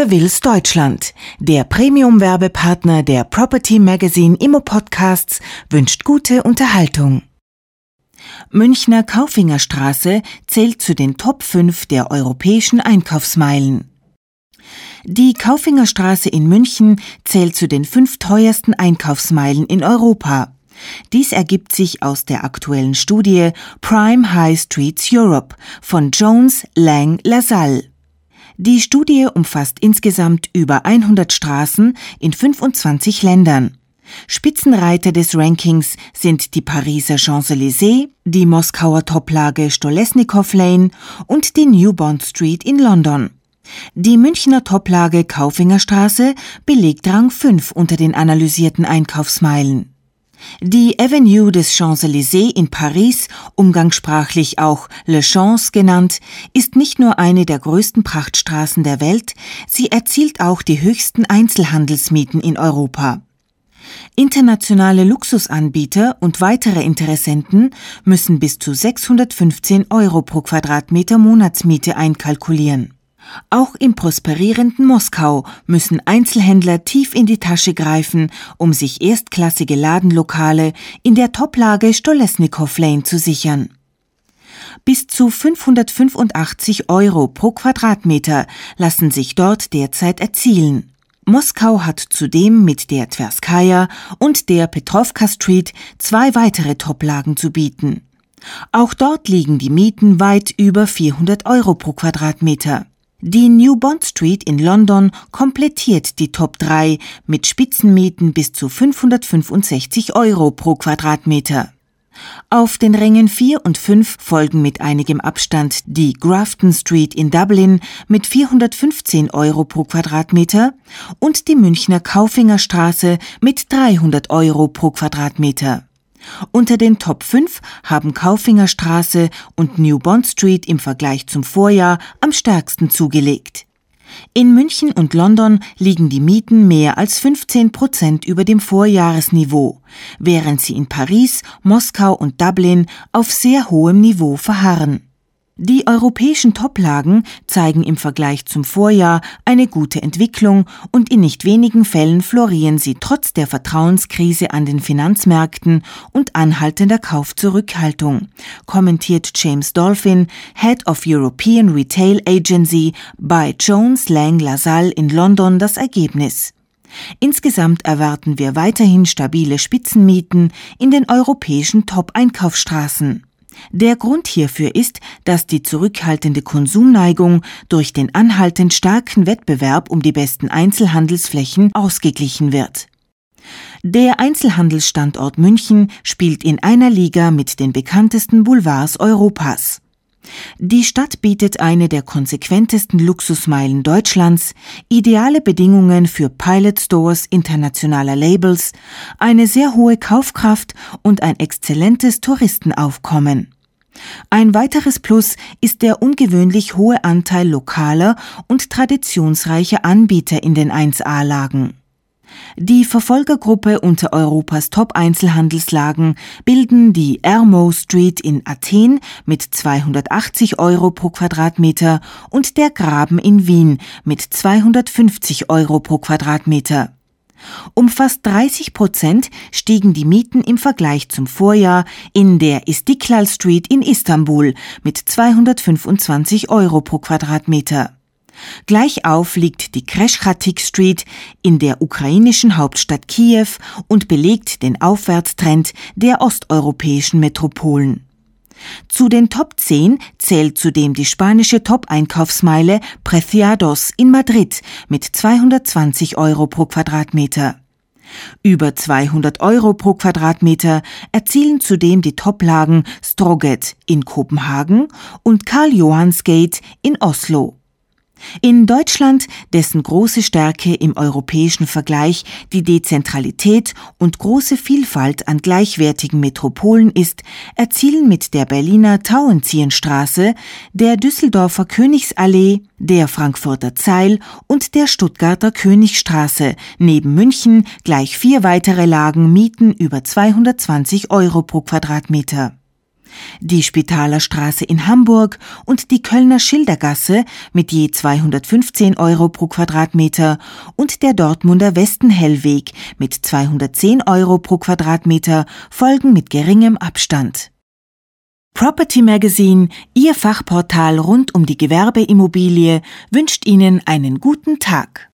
Savills Deutschland, der Premium-Werbepartner der Property Magazine Immo Podcasts, wünscht gute Unterhaltung. Münchner Kaufingerstraße zählt zu den Top 5 der europäischen Einkaufsmeilen. Die Kaufingerstraße in München zählt zu den fünf teuersten Einkaufsmeilen in Europa. Dies ergibt sich aus der aktuellen Studie Prime High Streets Europe von Jones Lang LaSalle. Die Studie umfasst insgesamt über 100 Straßen in 25 Ländern. Spitzenreiter des Rankings sind die Pariser Champs-Élysées, die Moskauer Toplage Stolesnikow Lane und die New Bond Street in London. Die Münchner Toplage Kaufingerstraße belegt Rang 5 unter den analysierten Einkaufsmeilen. Die Avenue des Champs-Élysées in Paris, umgangssprachlich auch Le Champs genannt, ist nicht nur eine der größten Prachtstraßen der Welt, sie erzielt auch die höchsten Einzelhandelsmieten in Europa. Internationale Luxusanbieter und weitere Interessenten müssen bis zu 615 Euro pro Quadratmeter Monatsmiete einkalkulieren. Auch im prosperierenden Moskau müssen Einzelhändler tief in die Tasche greifen, um sich erstklassige Ladenlokale in der Toplage Stolesnikow Lane zu sichern. Bis zu 585 Euro pro Quadratmeter lassen sich dort derzeit erzielen. Moskau hat zudem mit der Tverskaya und der Petrovka Street zwei weitere Toplagen zu bieten. Auch dort liegen die Mieten weit über 400 Euro pro Quadratmeter. Die New Bond Street in London komplettiert die Top 3 mit Spitzenmieten bis zu 565 Euro pro Quadratmeter. Auf den Rängen 4 und 5 folgen mit einigem Abstand die Grafton Street in Dublin mit 415 Euro pro Quadratmeter und die Münchner Kaufingerstraße mit 300 Euro pro Quadratmeter. Unter den Top 5 haben Kaufingerstraße und New Bond Street im Vergleich zum Vorjahr am stärksten zugelegt. In München und London liegen die Mieten mehr als 15 Prozent über dem Vorjahresniveau, während sie in Paris, Moskau und Dublin auf sehr hohem Niveau verharren. Die europäischen Toplagen zeigen im Vergleich zum Vorjahr eine gute Entwicklung und in nicht wenigen Fällen florieren sie trotz der Vertrauenskrise an den Finanzmärkten und anhaltender Kaufzurückhaltung, kommentiert James Dolphin, Head of European Retail Agency bei Jones Lang LaSalle in London das Ergebnis. Insgesamt erwarten wir weiterhin stabile Spitzenmieten in den europäischen Top-Einkaufsstraßen. Der Grund hierfür ist, dass die zurückhaltende Konsumneigung durch den anhaltend starken Wettbewerb um die besten Einzelhandelsflächen ausgeglichen wird. Der Einzelhandelsstandort München spielt in einer Liga mit den bekanntesten Boulevards Europas. Die Stadt bietet eine der konsequentesten Luxusmeilen Deutschlands, ideale Bedingungen für Pilot Stores internationaler Labels, eine sehr hohe Kaufkraft und ein exzellentes Touristenaufkommen. Ein weiteres Plus ist der ungewöhnlich hohe Anteil lokaler und traditionsreicher Anbieter in den 1A-Lagen. Die Verfolgergruppe unter Europas Top-Einzelhandelslagen bilden die Ermo Street in Athen mit 280 Euro pro Quadratmeter und der Graben in Wien mit 250 Euro pro Quadratmeter. Um fast 30 Prozent stiegen die Mieten im Vergleich zum Vorjahr in der Istiklal Street in Istanbul mit 225 Euro pro Quadratmeter. Gleichauf liegt die Kreshchatik Street in der ukrainischen Hauptstadt Kiew und belegt den Aufwärtstrend der osteuropäischen Metropolen. Zu den Top 10 zählt zudem die spanische Top-Einkaufsmeile Preciados in Madrid mit 220 Euro pro Quadratmeter. Über 200 Euro pro Quadratmeter erzielen zudem die Toplagen Stroget in Kopenhagen und Karl Johannsgate in Oslo. In Deutschland, dessen große Stärke im europäischen Vergleich die Dezentralität und große Vielfalt an gleichwertigen Metropolen ist, erzielen mit der Berliner Tauentzienstraße, der Düsseldorfer Königsallee, der Frankfurter Zeil und der Stuttgarter Königstraße neben München gleich vier weitere Lagen Mieten über 220 Euro pro Quadratmeter. Die Spitalerstraße in Hamburg und die Kölner Schildergasse mit je 215 Euro pro Quadratmeter und der Dortmunder Westenhellweg mit 210 Euro pro Quadratmeter folgen mit geringem Abstand. Property Magazine, Ihr Fachportal rund um die Gewerbeimmobilie, wünscht Ihnen einen guten Tag.